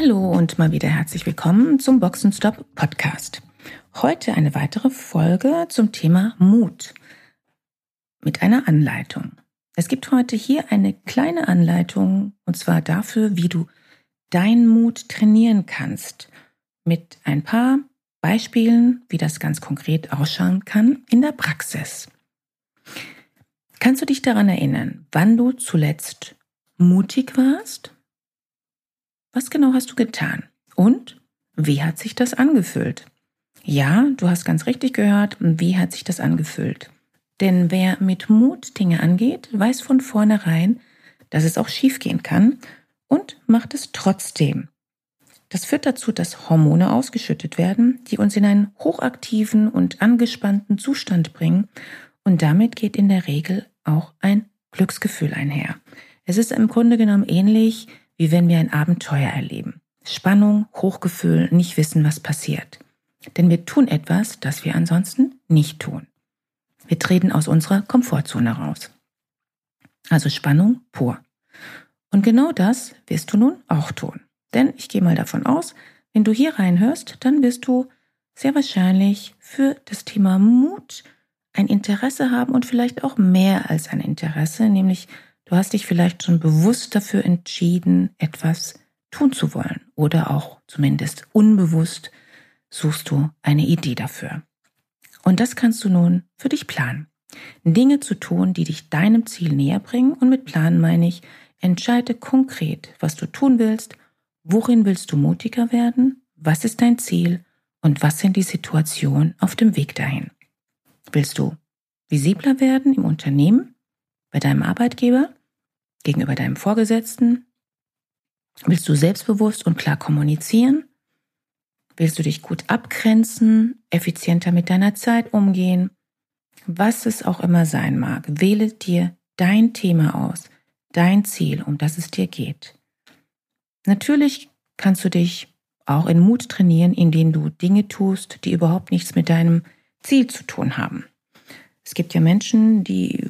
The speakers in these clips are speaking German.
Hallo und mal wieder herzlich willkommen zum Boxenstopp Podcast. Heute eine weitere Folge zum Thema Mut mit einer Anleitung. Es gibt heute hier eine kleine Anleitung und zwar dafür, wie du deinen Mut trainieren kannst mit ein paar Beispielen, wie das ganz konkret ausschauen kann in der Praxis. Kannst du dich daran erinnern, wann du zuletzt mutig warst? Was genau hast du getan? Und wie hat sich das angefühlt? Ja, du hast ganz richtig gehört, wie hat sich das angefühlt? Denn wer mit Mut Dinge angeht, weiß von vornherein, dass es auch schiefgehen kann und macht es trotzdem. Das führt dazu, dass Hormone ausgeschüttet werden, die uns in einen hochaktiven und angespannten Zustand bringen und damit geht in der Regel auch ein Glücksgefühl einher. Es ist im Grunde genommen ähnlich wie wenn wir ein Abenteuer erleben. Spannung, Hochgefühl, nicht wissen, was passiert. Denn wir tun etwas, das wir ansonsten nicht tun. Wir treten aus unserer Komfortzone raus. Also Spannung pur. Und genau das wirst du nun auch tun. Denn ich gehe mal davon aus, wenn du hier reinhörst, dann wirst du sehr wahrscheinlich für das Thema Mut ein Interesse haben und vielleicht auch mehr als ein Interesse, nämlich Du hast dich vielleicht schon bewusst dafür entschieden, etwas tun zu wollen oder auch zumindest unbewusst suchst du eine Idee dafür. Und das kannst du nun für dich planen. Dinge zu tun, die dich deinem Ziel näher bringen und mit Planen meine ich, entscheide konkret, was du tun willst, worin willst du mutiger werden, was ist dein Ziel und was sind die Situationen auf dem Weg dahin. Willst du visibler werden im Unternehmen, bei deinem Arbeitgeber? Gegenüber deinem Vorgesetzten? Willst du selbstbewusst und klar kommunizieren? Willst du dich gut abgrenzen, effizienter mit deiner Zeit umgehen? Was es auch immer sein mag, wähle dir dein Thema aus, dein Ziel, um das es dir geht. Natürlich kannst du dich auch in Mut trainieren, indem du Dinge tust, die überhaupt nichts mit deinem Ziel zu tun haben. Es gibt ja Menschen, die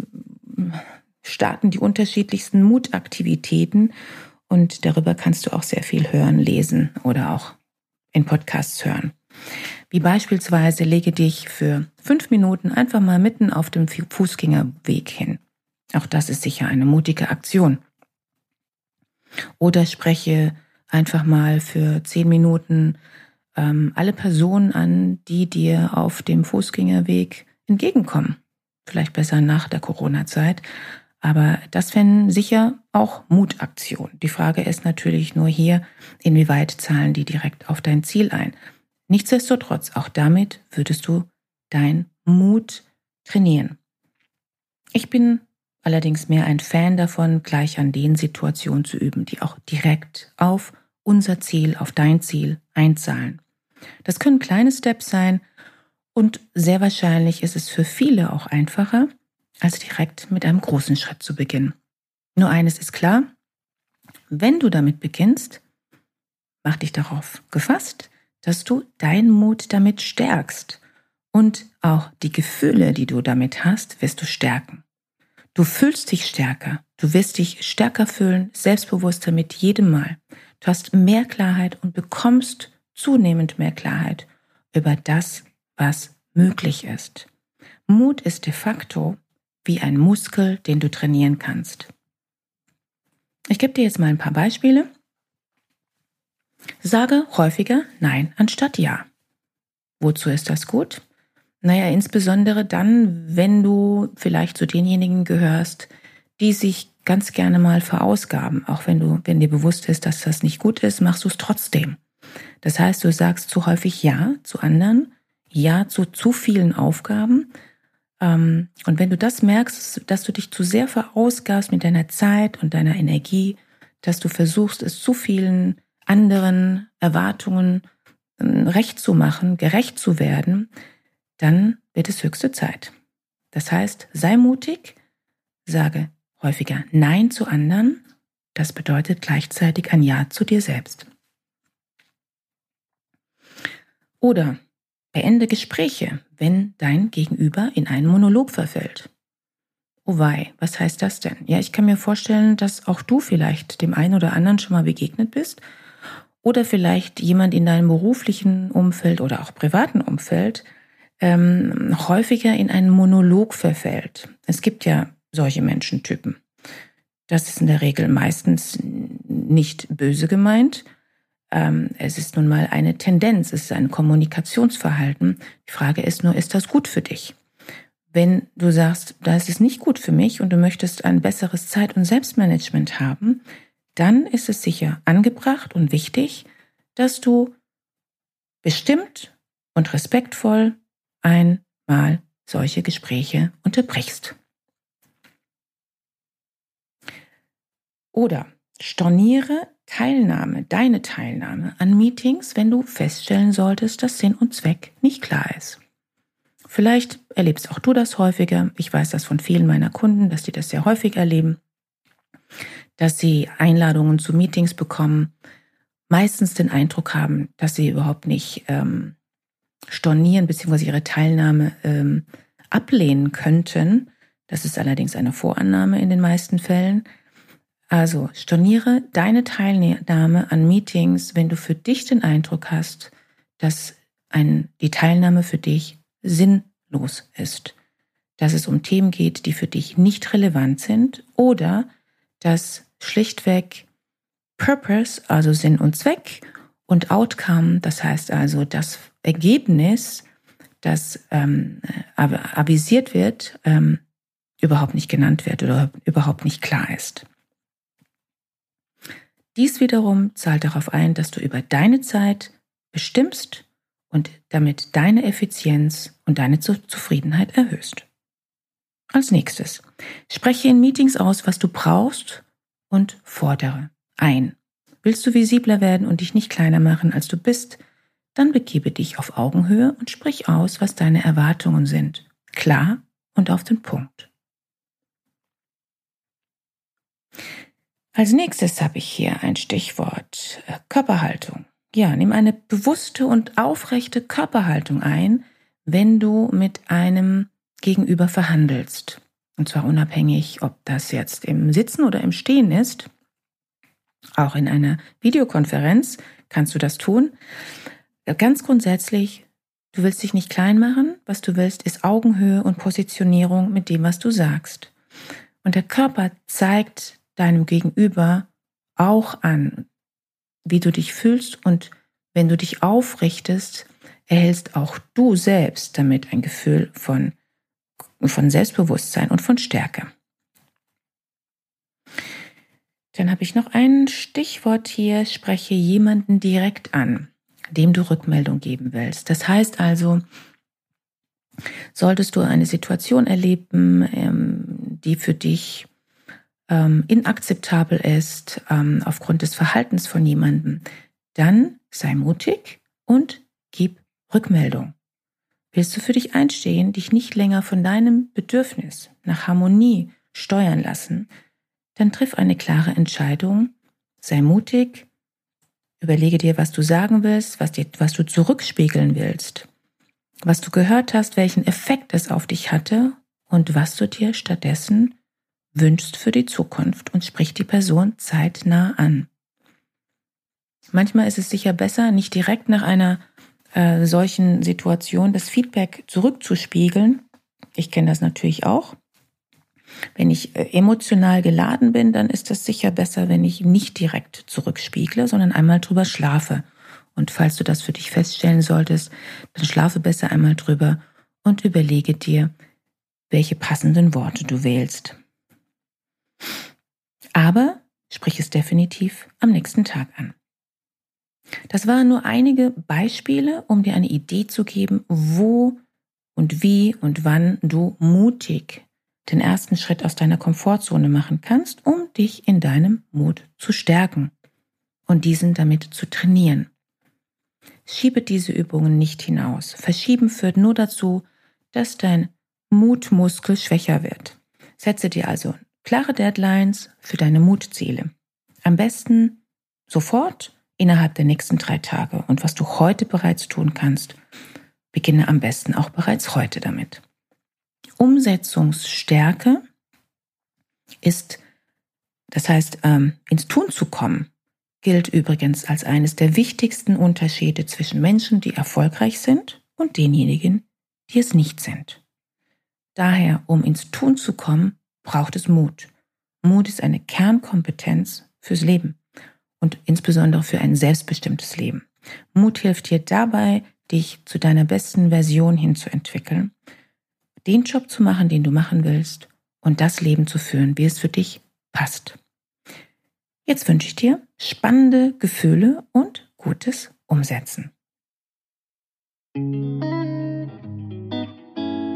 starten die unterschiedlichsten Mutaktivitäten und darüber kannst du auch sehr viel hören, lesen oder auch in Podcasts hören. Wie beispielsweise lege dich für fünf Minuten einfach mal mitten auf dem Fußgängerweg hin. Auch das ist sicher eine mutige Aktion. Oder spreche einfach mal für zehn Minuten ähm, alle Personen an, die dir auf dem Fußgängerweg entgegenkommen. Vielleicht besser nach der Corona-Zeit. Aber das wären sicher auch Mutaktionen. Die Frage ist natürlich nur hier, inwieweit zahlen die direkt auf dein Ziel ein. Nichtsdestotrotz, auch damit würdest du dein Mut trainieren. Ich bin allerdings mehr ein Fan davon, gleich an den Situationen zu üben, die auch direkt auf unser Ziel, auf dein Ziel einzahlen. Das können kleine Steps sein und sehr wahrscheinlich ist es für viele auch einfacher, als direkt mit einem großen Schritt zu beginnen. Nur eines ist klar, wenn du damit beginnst, mach dich darauf gefasst, dass du deinen Mut damit stärkst und auch die Gefühle, die du damit hast, wirst du stärken. Du fühlst dich stärker, du wirst dich stärker fühlen, selbstbewusster mit jedem Mal. Du hast mehr Klarheit und bekommst zunehmend mehr Klarheit über das, was möglich ist. Mut ist de facto wie ein Muskel, den du trainieren kannst. Ich gebe dir jetzt mal ein paar Beispiele. Sage häufiger Nein anstatt Ja. Wozu ist das gut? Naja, insbesondere dann, wenn du vielleicht zu denjenigen gehörst, die sich ganz gerne mal verausgaben. Auch wenn du, wenn dir bewusst ist, dass das nicht gut ist, machst du es trotzdem. Das heißt, du sagst zu häufig Ja zu anderen, Ja zu zu vielen Aufgaben und wenn du das merkst, dass du dich zu sehr verausgabst mit deiner Zeit und deiner Energie, dass du versuchst, es zu vielen anderen Erwartungen äh, recht zu machen, gerecht zu werden, dann wird es höchste Zeit. Das heißt, sei mutig, sage häufiger Nein zu anderen. Das bedeutet gleichzeitig ein Ja zu dir selbst. Oder beende Gespräche, wenn dein Gegenüber in einen Monolog verfällt. Oh wei, was heißt das denn? Ja, ich kann mir vorstellen, dass auch du vielleicht dem einen oder anderen schon mal begegnet bist oder vielleicht jemand in deinem beruflichen Umfeld oder auch privaten Umfeld ähm, häufiger in einen Monolog verfällt. Es gibt ja solche Menschentypen. Das ist in der Regel meistens nicht böse gemeint. Ähm, es ist nun mal eine Tendenz, es ist ein Kommunikationsverhalten. Die Frage ist nur, ist das gut für dich? Wenn du sagst, da ist nicht gut für mich und du möchtest ein besseres Zeit- und Selbstmanagement haben, dann ist es sicher angebracht und wichtig, dass du bestimmt und respektvoll einmal solche Gespräche unterbrichst. Oder storniere Teilnahme, deine Teilnahme an Meetings, wenn du feststellen solltest, dass Sinn und Zweck nicht klar ist. Vielleicht erlebst auch du das häufiger. Ich weiß das von vielen meiner Kunden, dass die das sehr häufig erleben, dass sie Einladungen zu Meetings bekommen, meistens den Eindruck haben, dass sie überhaupt nicht ähm, stornieren bzw. ihre Teilnahme ähm, ablehnen könnten. Das ist allerdings eine Vorannahme in den meisten Fällen. Also storniere deine Teilnahme an Meetings, wenn du für dich den Eindruck hast, dass ein, die Teilnahme für dich sinnlos ist, dass es um Themen geht, die für dich nicht relevant sind oder dass schlichtweg Purpose, also Sinn und Zweck und Outcome, das heißt also das Ergebnis, das ähm, avisiert wird, ähm, überhaupt nicht genannt wird oder überhaupt nicht klar ist. Dies wiederum zahlt darauf ein, dass du über deine Zeit bestimmst und damit deine Effizienz und deine Zufriedenheit erhöhst. Als nächstes, spreche in Meetings aus, was du brauchst und fordere ein. Willst du visibler werden und dich nicht kleiner machen, als du bist, dann begebe dich auf Augenhöhe und sprich aus, was deine Erwartungen sind. Klar und auf den Punkt. Als nächstes habe ich hier ein Stichwort äh, Körperhaltung. Ja, nimm eine bewusste und aufrechte Körperhaltung ein, wenn du mit einem Gegenüber verhandelst. Und zwar unabhängig, ob das jetzt im Sitzen oder im Stehen ist. Auch in einer Videokonferenz kannst du das tun. Ganz grundsätzlich, du willst dich nicht klein machen. Was du willst, ist Augenhöhe und Positionierung mit dem, was du sagst. Und der Körper zeigt deinem Gegenüber auch an, wie du dich fühlst und wenn du dich aufrichtest, erhältst auch du selbst damit ein Gefühl von, von Selbstbewusstsein und von Stärke. Dann habe ich noch ein Stichwort hier, spreche jemanden direkt an, dem du Rückmeldung geben willst. Das heißt also, solltest du eine Situation erleben, ähm, die für dich ähm, inakzeptabel ist ähm, aufgrund des Verhaltens von jemandem, dann sei mutig und gib Rückmeldung. Willst du für dich einstehen, dich nicht länger von deinem Bedürfnis nach Harmonie steuern lassen, dann triff eine klare Entscheidung, sei mutig, überlege dir, was du sagen willst, was, dir, was du zurückspiegeln willst, was du gehört hast, welchen Effekt es auf dich hatte und was du dir stattdessen wünschst für die Zukunft und sprich die Person zeitnah an. Manchmal ist es sicher besser, nicht direkt nach einer äh, solchen Situation das Feedback zurückzuspiegeln. Ich kenne das natürlich auch. Wenn ich äh, emotional geladen bin, dann ist es sicher besser, wenn ich nicht direkt zurückspiegle, sondern einmal drüber schlafe. Und falls du das für dich feststellen solltest, dann schlafe besser einmal drüber und überlege dir, welche passenden Worte du wählst. Aber sprich es definitiv am nächsten Tag an. Das waren nur einige Beispiele, um dir eine Idee zu geben, wo und wie und wann du mutig den ersten Schritt aus deiner Komfortzone machen kannst, um dich in deinem Mut zu stärken. und diesen damit zu trainieren. Schiebe diese Übungen nicht hinaus. Verschieben führt nur dazu, dass dein Mutmuskel schwächer wird. Setze dir also klare Deadlines für deine Mutziele. Am besten sofort innerhalb der nächsten drei Tage. Und was du heute bereits tun kannst, beginne am besten auch bereits heute damit. Umsetzungsstärke ist, das heißt, ähm, ins Tun zu kommen, gilt übrigens als eines der wichtigsten Unterschiede zwischen Menschen, die erfolgreich sind und denjenigen, die es nicht sind. Daher, um ins Tun zu kommen, braucht es Mut. Mut ist eine Kernkompetenz fürs Leben und insbesondere für ein selbstbestimmtes Leben. Mut hilft dir dabei, dich zu deiner besten Version hinzuentwickeln, den Job zu machen, den du machen willst und das Leben zu führen, wie es für dich passt. Jetzt wünsche ich dir spannende Gefühle und gutes Umsetzen.